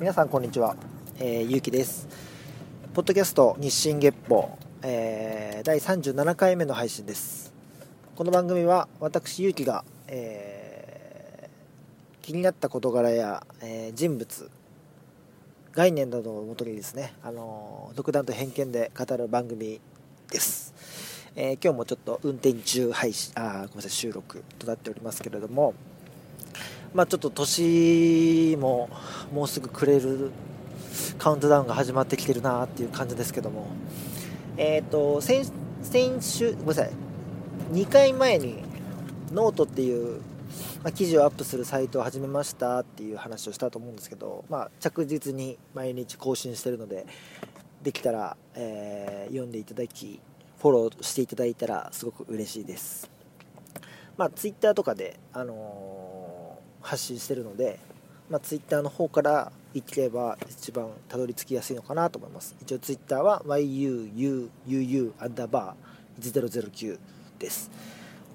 皆さんこんにちは、えー、ゆうきです。ポッドキャスト日進月報、えー、第37回目の配信です。この番組は私ゆうきが、えー、気になった事柄や、えー、人物概念などをもとにですね、あの独断と偏見で語る番組です、え今日もちょっと運転中配信あごめんなさい収録となっておりますけれどもまあ、ちょっと年ももうすぐ暮れるカウントダウンが始まってきてるなっていう感じですけども、え、ー、と先先週、ごめんなさい、2回前にノートっていう、まあ、記事をアップするサイトを始めましたっていう話をしたと思うんですけど、まあ、着実に毎日更新してるので、できたら、えー、読んでいただき、フォローしていただいたらすごく嬉しいです。まあ、ツイッターとかで、あの発信してるので、まあ、Twitter の方から行けば一番たどり着きやすいのかなと思います。一応 Twitter は yuuuu アンダーバー1009です、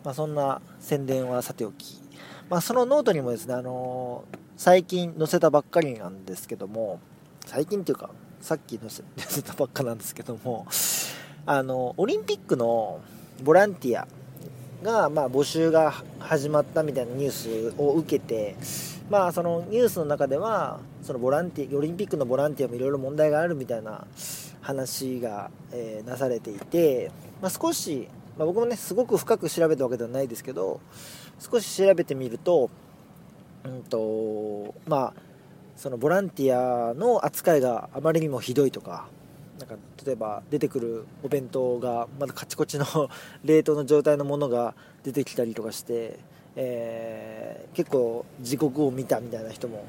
まあ、そんな宣伝はさておき、まあ、そのノートにもですね、あのー、最近載せたばっかりなんですけども最近っていうかさっき載せ 載せたばっかなんですけどもあのオリンピックのボランティアが、まあ、募集が始まったみたいなニュースを受けて、まあ、そのニュースの中ではそのボランティオリンピックのボランティアもいろいろ問題があるみたいな話が、えー、なされていて、まあ、少し、まあ、僕もねすごく深く調べたわけではないですけど少し調べてみると,、うんとまあ、そのボランティアの扱いがあまりにもひどいとかなんか例えば出てくるお弁当がまだカチコチの 冷凍の状態のものが出てきたりとかして、えー、結構地獄を見たみたいな人も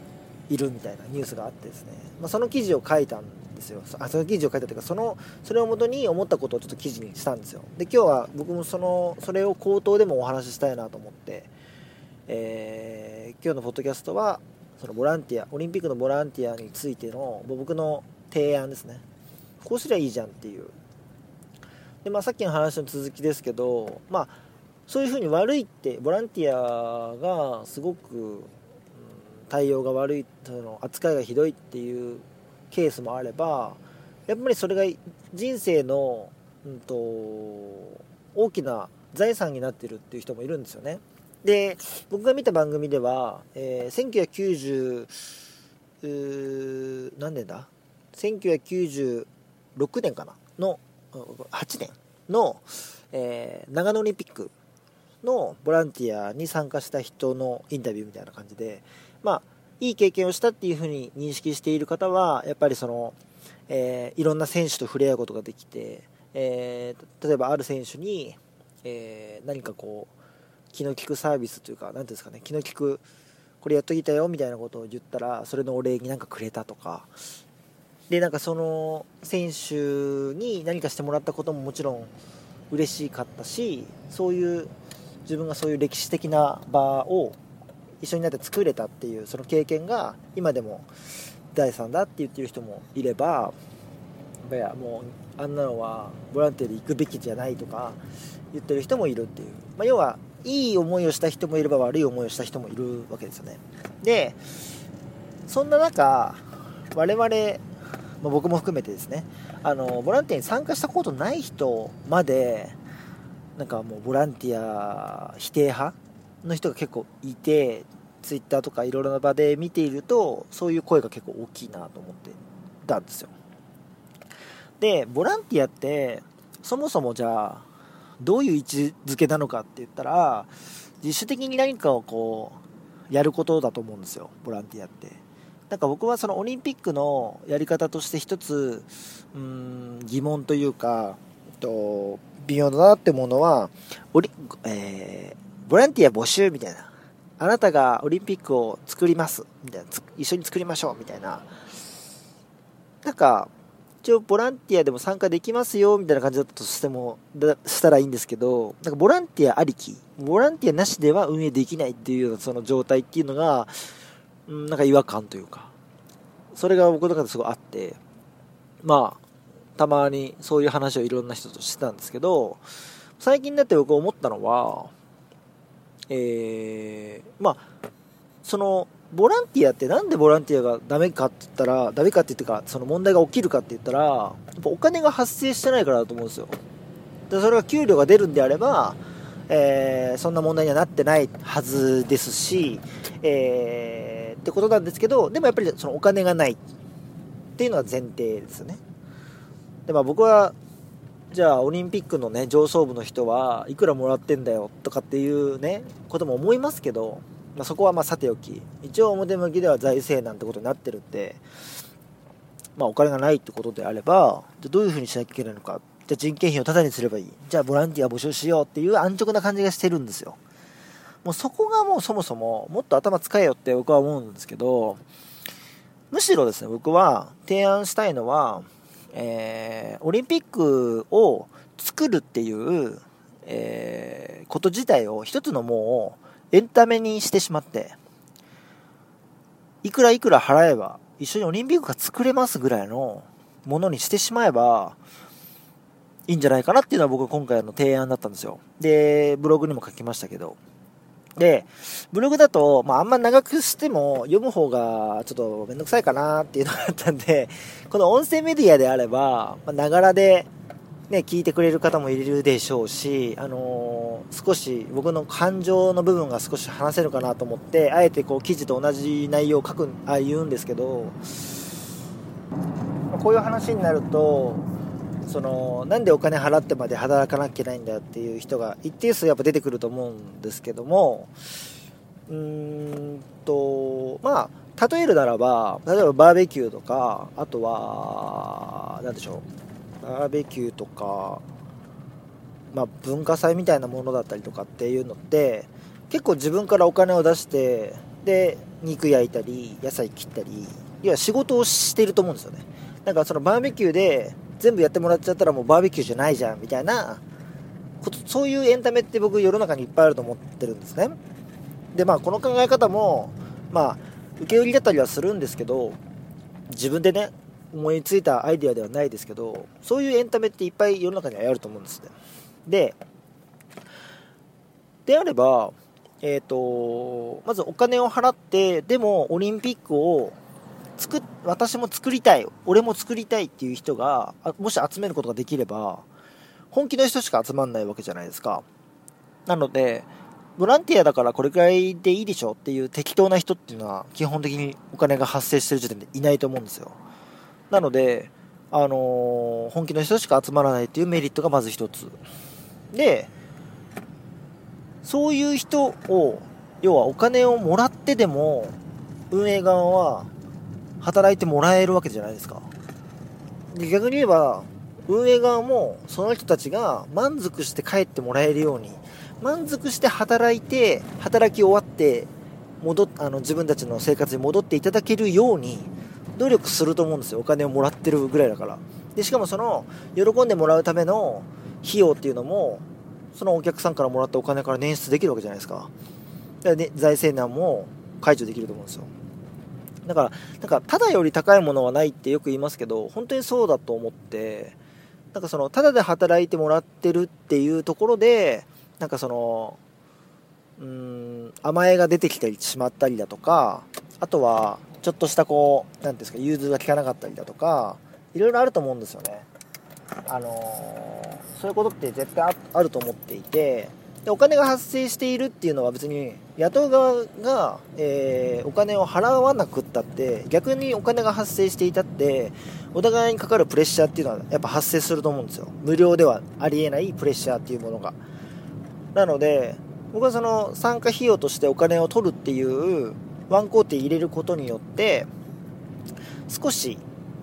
いるみたいなニュースがあってですね、まあ、その記事を書いたんですよ。あその記事を書いたというかそのそれをもとに思ったことをちょっと記事にしたんですよ。で今日は僕もそのそれを口頭でもお話ししたいなと思って、えー、今日のポッドキャストはそのボランティアオリンピックのボランティアについての僕の提案ですね。こうすりゃいいじゃんっていう。で、まあ、さっきの話の続きですけど、まあ、そういうふうに悪いってボランティアがすごく、うん、対応が悪いその扱いがひどいっていうケースもあればやっぱりそれが人生の、うんと、大きな財産になってるっていう人もいるんですよね。で僕が見た番組では、えー、1990何年だ？1990 6年かな？の8年の、えー、長野オリンピックのボランティアに参加した人のインタビューみたいな感じでまあいい経験をしたっていうふうに認識している方はやっぱりその、えー、いろんな選手と触れ合うことができて、えー、例えばある選手に、えー、何かこう気の利くサービスというか何ていうんですかね気の利くこれやっときたよみたいなことを言ったらそれのお礼になんかくれたとかでなんかその選手に何かしてもらったことももちろん嬉しかったしそういう自分がそういう歴史的な場を一緒になって作れたっていうその経験が今でも第3だって言ってる人もいればいやもうあんなのはボランティアで行くべきじゃないとか言ってる人もいるっていう、まあ、要はいい思いをした人もいれば悪い思いをした人もいるわけですよね。でそんな中我々まあ、僕も含めてですね。あのボランティアに参加したことない人までなんかもうボランティア否定派の人が結構いてツイッターとかいろいろな場で見ているとそういう声が結構大きいなと思ってたんですよ。でボランティアってそもそもじゃあどういう位置づけなのかって言ったら自主的に何かをこうやることだと思うんですよボランティアって。なんか僕はそのオリンピックのやり方として一つうん疑問というかと微妙だなって思うのはオリ、えー、ボランティア募集みたいな。あなたがオリンピックを作ります。みたいな。一緒に作りましょうみたいな。なんか一応ボランティアでも参加できますよみたいな感じだったとしてもだしたらいいんですけどなんかボランティアありきボランティアなしでは運営できないっていうようなその状態っていうのがなんか違和感というか、それが僕の中ですごいあって、まあ、たまにそういう話をいろんな人としてたんですけど、最近になって僕思ったのは、えー、まあ、そのボランティアってなんでボランティアがダメかって言ったらダメかって言ってかその問題が起きるかって言ったらやっぱお金が発生してないからだと思うんですよ。でそれが給料が出るんであれば、えー、そんな問題にはなってないはずですし、えー、ってことなんですけどでもやっぱりそのお金がないっていうのは前提ですね。でまあ僕はじゃあオリンピックのね上層部の人はいくらもらってんだよとかっていうねことも思いますけどまあ、そこはまあさておき一応表向きでは財政なんてことになってるんで、まあ、お金がないってことであればじゃどういうふうにしなきゃいけないのか。じゃあ人件費をタダにすればいい。じゃあボランティア募集しようっていう安直な感じがしてるんですよ。もうそこがもうそもそももっと頭使えよって僕は思うんですけどむしろですね僕は提案したいのは、えー、オリンピックを作るっていう、えー、こと自体を一つのもうエンタメにしてしまって、いくらいくら払えば、一緒にオリンピックが作れますぐらいのものにしてしまえば、いいんじゃないかなっていうのは僕は今回の提案だったんですよ。で、ブログにも書きましたけど。で、ブログだと、まあ、あんま長くしても読む方がちょっとめんどくさいかなっていうのがあったんで、この音声メディアであれば、ながらでね、聞いてくれる方もいるでしょうし、あのー、少し僕の感情の部分が少し話せるかなと思って、あえてこう記事と同じ内容を書く、あ言うんですけど、こういう話になると、そのなんでお金払ってまで働かなきゃいけないんだっていう人が一定数やっぱ出てくると思うんですけどもうーんとまあ例えるならば例えばバーベキューとかあとは何でしょうバーベキューとか、まあ、文化祭みたいなものだったりとかっていうのって結構自分からお金を出してで肉焼いたり野菜切ったり要は仕事をしてると思うんですよね。だかそのバーベキューで全部やってもらっちゃったらもうバーベキューじゃないじゃんみたいなことそういうエンタメって僕世の中にいっぱいあると思ってるんですね。でまあこの考え方もまあ受け売りだったりはするんですけど自分でね思いついたアイデアではないですけどそういうエンタメっていっぱい世の中にはあると思うんですね。でであればえっ、ー、とまずお金を払ってでもオリンピックを作私も作りたい俺も作りたいっていう人がもし集めることができれば本気の人しか集まんないわけじゃないですかなのでボランティアだからこれくらいでいいでしょっていう適当な人っていうのは基本的にお金が発生してる時点でいないと思うんですよなので、あのー、本気の人しか集まらないっていうメリットがまず一つ。で、そういう人を、要はお金をもらってでも、運営側は働いてもらえるわけじゃないですか。で逆に言えば、運営側もその人たちが満足して帰ってもらえるように、満足して働いて、働き終わって、戻あの自分たちの生活に戻っていただけるように努力すると思うんですよ。お金をもらってるぐらいだから。でしかもその喜んでもらうための費用っていうのもそのお客さんからもらったお金から捻出できるわけじゃないですか。だから、ね、財政難も解除できると思うんですよ。だからなんかただより高いものはないってよく言いますけど本当にそうだと思ってなんかそのただで働いてもらってるっていうところでなんかそのうん甘えが出てきたりしまったりだとかあとはちょっとしたこう、なんですか、融通が利かなかったりだとか、いろいろあると思うんですよね。あのー、そういうことって絶対あると思っていて、でお金が発生しているっていうのは別に野党側が、えー、お金を払わなくったって逆にお金が発生していたってお互いにかかるプレッシャーっていうのはやっぱ発生すると思うんですよ。無料ではありえないプレッシャーっていうものが。なので僕はその参加費用としてお金を取るっていうワンコーテ入れることによって少し、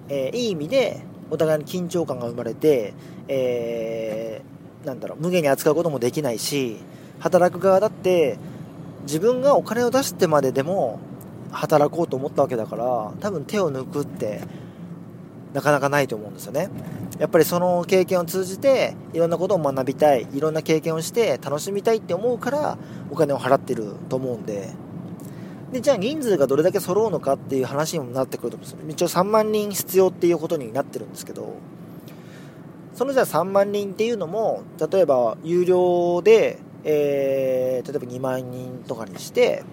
えー、いい意味でお互いに緊張感が生まれて、えー、なんだろう無限に扱うこともできないし働く側だって自分がお金を出してまででも働こうと思ったわけだから多分手を抜くってなかなかないと思うんですよねやっぱりその経験を通じていろんなことを学びたいいろんな経験をして楽しみたいって思うからお金を払ってると思うんでで、じゃあ人数がどれだけ揃うのかっていう話にもなってくると思うんですよ。一応3万人必要っていうことになってるんですけど、そのじゃあ3万人っていうのも、例えば有料で、えー、例えば2万人とかにして、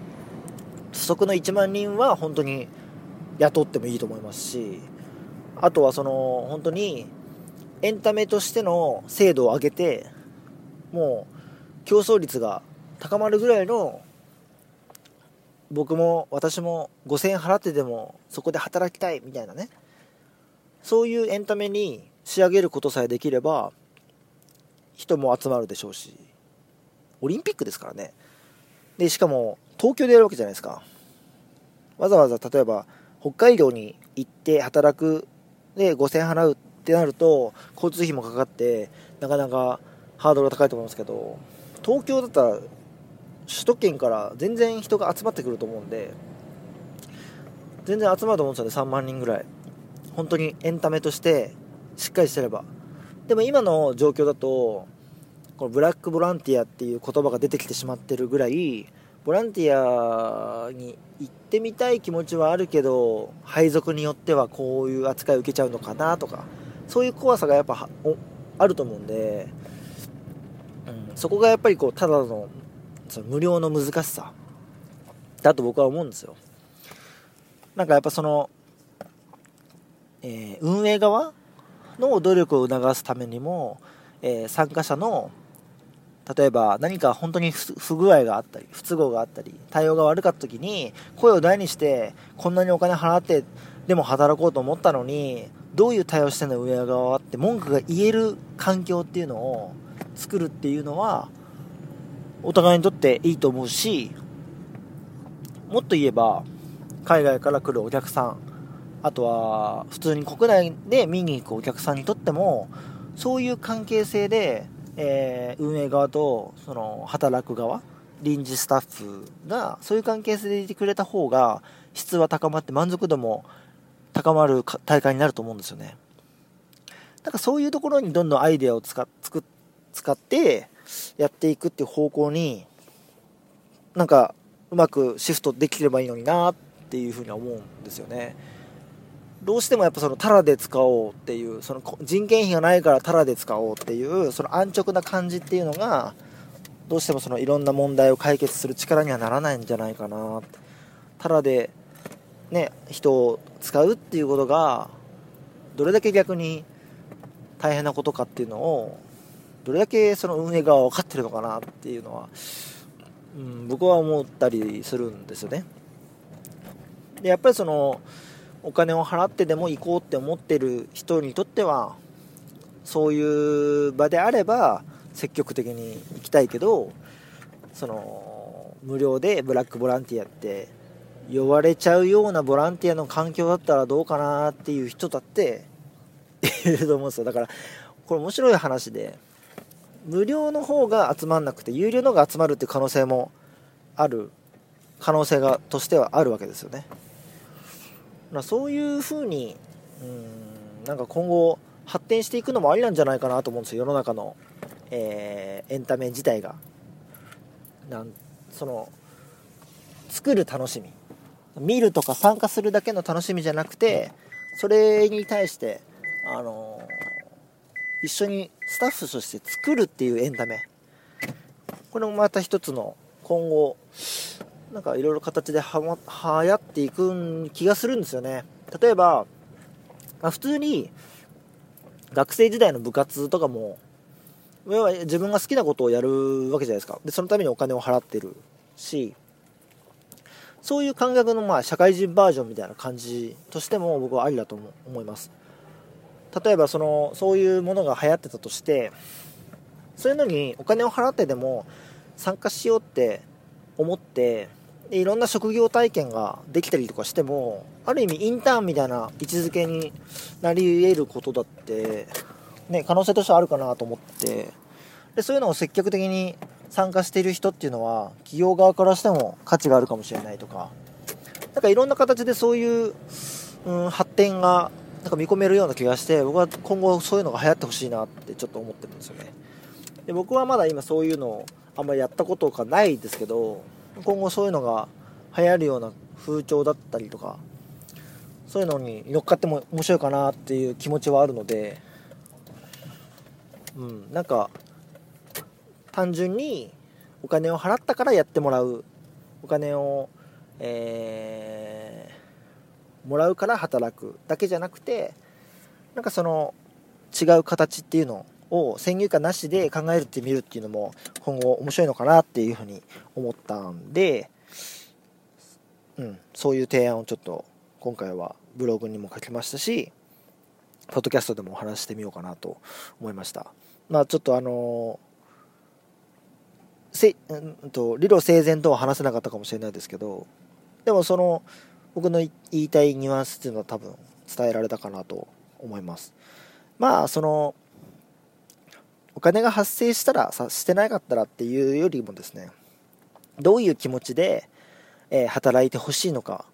不足の1万人は本当に雇ってもいいと思いますしあとはその本当にエンタメとしての精度を上げてもう競争率が高まるぐらいの僕も私も5000円払ってでもそこで働きたいみたいなね。そういうエンタメに仕上げることさえできれば人も集まるでしょうしオリンピックですからね。でしかも東京でやるわけじゃないですか。わざわざ例えば北海道に行って働くで5000円払うってなると交通費もかかってなかなかハードルが高いと思いますけど東京だったら首都圏から全然人が集まってくると思うんで全然集まると思うんですよね。3万人ぐらい。本当にエンタメとしてしっかりしてれば。でも今の状況だとこのブラックボランティアっていう言葉が出てきてしまってるぐらいボランティアに行ってみたい気持ちはあるけど配属によってはこういう扱いを受けちゃうのかなとかそういう怖さがやっぱあると思うんで、うん、そこがやっぱりこうただのその無料の難しさだと僕は思うんですよ。なんかやっぱその、えー、運営側の努力を促すためにも、えー、参加者の例えば何か本当に不具合があったり不都合があったり対応が悪かった時に声を大にしてこんなにお金払ってでも働こうと思ったのにどういう対応してんの？運営側って文句が言える環境っていうのを作るっていうのはお互いにとっていいと思うしもっと言えば海外から来るお客さんあとは普通に国内で見に行くお客さんにとってもそういう関係性で、えー、運営側とその働く側臨時スタッフがそういう関係性でいてくれた方が質は高まって満足度も高まる大会になると思うんですよね。だからそういうところにどんどんアイデアを使使ってやっていくっていう方向になんかうまくシフトできればいいのになっていうふうには思うんですよね。どうしてもやっぱそのタダで使おうっていうその人件費がないからタダで使おうっていうその安直な感じっていうのがどうしてもそのいろんな問題を解決する力にはならないんじゃないかな。タダでね人を使うっていうことがどれだけ逆に大変なことかっていうのをどれだけその運営側は分かってるのかなっていうのは、うん、僕は思ったりするんですよね。でやっぱりそのお金を払ってでも行こうって思ってる人にとってはそういう場であれば積極的に行きたいけどその無料でブラックボランティアって呼ばれちゃうようなボランティアの環境だったらどうかなっていう人だっていると思うんですよ。だからこれ面白い話で無料の方が集まんなくて有料の方が集まるって可能性もある可能性がとしてはあるわけですよね。そういうふうにうんなんか今後発展していくのもありなんじゃないかなと思うんですよ。世の中の、えー、エンタメ自体が。なんその作る楽しみ。見るとか参加するだけの楽しみじゃなくてそれに対してあのー、一緒にスタッフとして作るっていうエンタメ。これもまた一つの今後なんかいろいろ形では、ま、流行っていく気がするんですよね。例えば、まあ、普通に学生時代の部活とかも要は自分が好きなことをやるわけじゃないですか。でそのためにお金を払ってるしそういう感覚のまあ社会人バージョンみたいな感じとしても僕はありだと思います。例えばそのそういうものが流行ってたとしてそういうのにお金を払ってでも参加しようって思ってでいろんな職業体験ができたりとかしてもある意味インターンみたいな位置づけになり得ることだって、ね、可能性としてはあるかなと思ってでそういうのを積極的に参加している人っていうのは企業側からしても価値があるかもしれないとかなんかいろんな形でそういう、うん、発展がなんか見込めるような気がして僕は今後そういうのが流行ってほしいなってちょっと思ってるんですよね。で僕はまだ今そういうのをあんまりやったことがないですけど今後そういうのが流行るような風潮だったりとかそういうのに乗っかっても面白いかなっていう気持ちはあるのでうんなんか単純にお金を払ったからやってもらうお金をえー、もらうから働くだけじゃなくてなんかその違う形っていうのをを先入観なしで考えるってみるっていうのも今後面白いのかなっていうふうに思ったんで、うん、そういう提案をちょっと今回はブログにも書きましたしポッドキャストでもお話してみようかなと思いました。まあちょっとあのせ、うんと、理路整然とは話せなかったかもしれないですけどでもその僕の言いたいニュアンスっていうのは多分伝えられたかなと思います。まあそのお金が発生したらさしてなかったらっていうよりもですねどういう気持ちで、えー、働いてほしいのか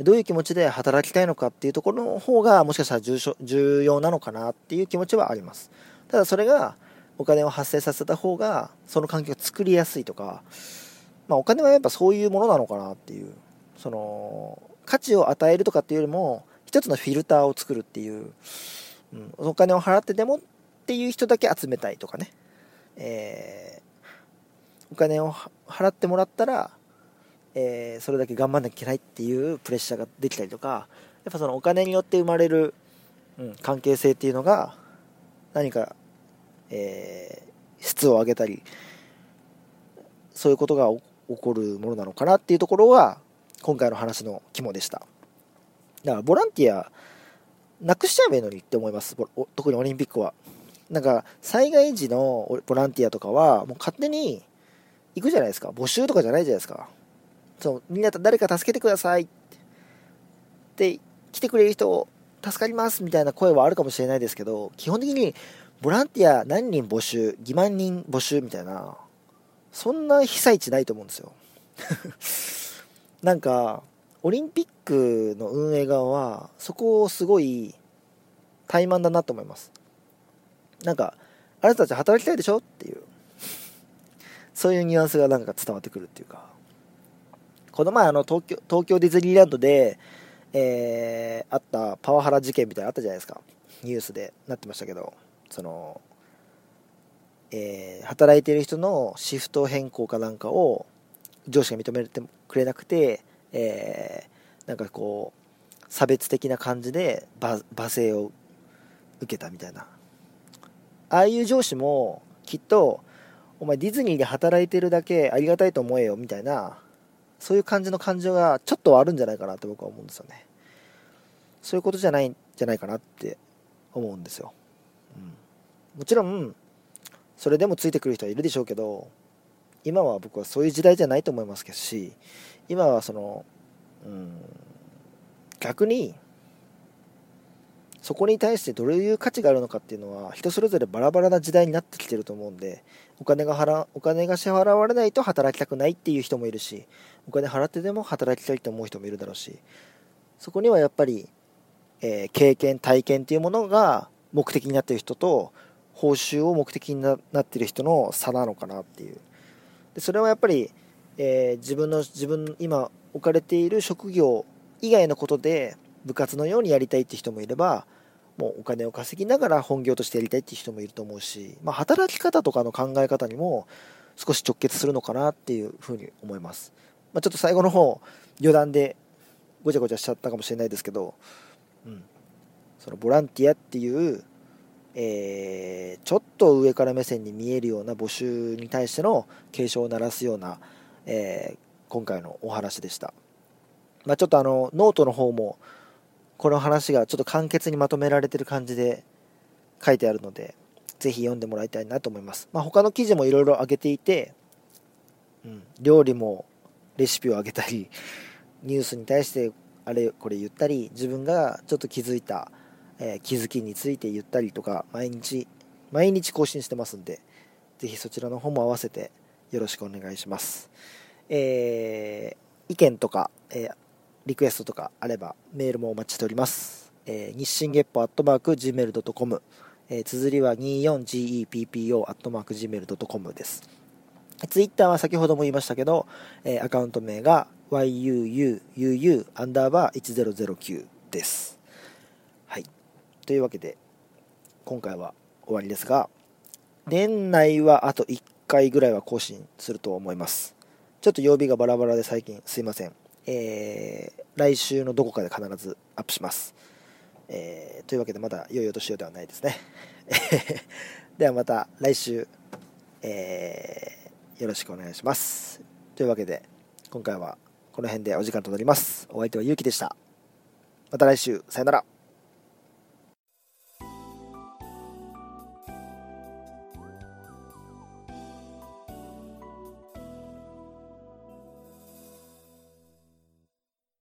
どういう気持ちで働きたいのかっていうところの方がもしかしたら重重要なのかなっていう気持ちはあります。ただそれがお金を発生させた方がその環境が作りやすいとか、まあ、お金はやっぱそういうものなのかなっていうその価値を与えるとかっていうよりも一つのフィルターを作るっていう、うん、お金を払ってでもっていう人だけ集めたいとかね、えー、お金を払ってもらったらえー、それだけ頑張んなきゃいけないっていうプレッシャーができたりとかやっぱそのお金によって生まれる、うん、関係性っていうのが何か、えー、質を上げたりそういうことが起こるものなのかなっていうところが今回の話の肝でした。だからボランティアなくしちゃえばいいのにって思います。特にオリンピックは。なんか災害時のボランティアとかはもう勝手に行くじゃないですか。募集とかじゃないじゃないですか。そうみんな誰か助けてくださいって来てくれる人助かりますみたいな声はあるかもしれないですけど基本的にボランティア何人募集2万人募集みたいなそんな被災地ないと思うんですよ。なんかオリンピックの運営側はそこをすごい怠慢だなと思います。なんかあなたたち働きたいでしょ？っていう。そういうニュアンスがなんか伝わってくるっていうか。この前あの東京東京ディズニーランドで、えー、あったパワハラ事件みたいなのあったじゃないですか。ニュースで。なってましたけど。その、えー、働いてる人のシフト変更かなんかを上司が認めてくれなくて、えー、なんかこう差別的な感じで罵声を受けたみたいな。ああいう上司もきっとお前ディズニーで働いてるだけありがたいと思えよみたいなそういう感じの感情がちょっとあるんじゃないかなと僕は思うんですよね。そういうことじゃないんじゃないかなって思うんですよ、うん、もちろんそれでもついてくる人はいるでしょうけど今は僕はそういう時代じゃないと思いますけどし今はその、うん、逆にそこに対してどういう価値があるのかっていうのは人それぞれバラバラな時代になってきてると思うんでお金が払お金が支払われないと働きたくないっていう人もいるしお金払ってでも働きたいと思う人もいるだろうしそこにはやっぱり、えー、経験体験っていうものが目的になってる人と報酬を目的になってる人の差なのかなっていう。でそれはやっぱり、えー、自分の自分今置かれている職業以外のことで部活のようにやりたいって人もいればもうお金を稼ぎながら本業としてやりたいっていう人もいると思うし、まあ、働き方とかの考え方にも少し直結するのかなっていうふうに思います。まあ、ちょっと最後の方余談でごちゃごちゃしちゃったかもしれないですけど、うん、そのボランティアっていう、えー、ちょっと上から目線に見えるような募集に対しての警鐘を鳴らすような、えー、今回のお話でした。まあ、ちょっとあのノートの方もこの話がちょっと簡潔にまとめられてる感じで書いてあるので、ぜひ読んでもらいたいなと思います。まあ、他の記事もいろいろ上げていて、うん、料理もレシピを上げたり、ニュースに対してあれこれ言ったり、自分がちょっと気づいた、えー、気づきについて言ったりとか、毎日、毎日更新してますんで、ぜひそちらの方も合わせてよろしくお願いします。えー、意見とか、えーリクエストとかあればメールもお待ちしております。えー、日進月歩アットマーク Gmail.com、えー、綴りは 24GEPPO アットマーク Gmail.com です。ツイッターは先ほども言いましたけど、えー、アカウント名が yuuu アンダーバー1009です。はい。というわけで、今回は終わりですが、年内はあと1回ぐらいは更新すると思います。ちょっと曜日がバラバラで最近すいません。えー、来週のどこかで必ずアップします。えー、というわけでまだ良いお年をではないですね。ではまた来週、えー、よろしくお願いします。というわけで、今回はこの辺でお時間となります。お相手はゆうきでした。また来週、さよなら。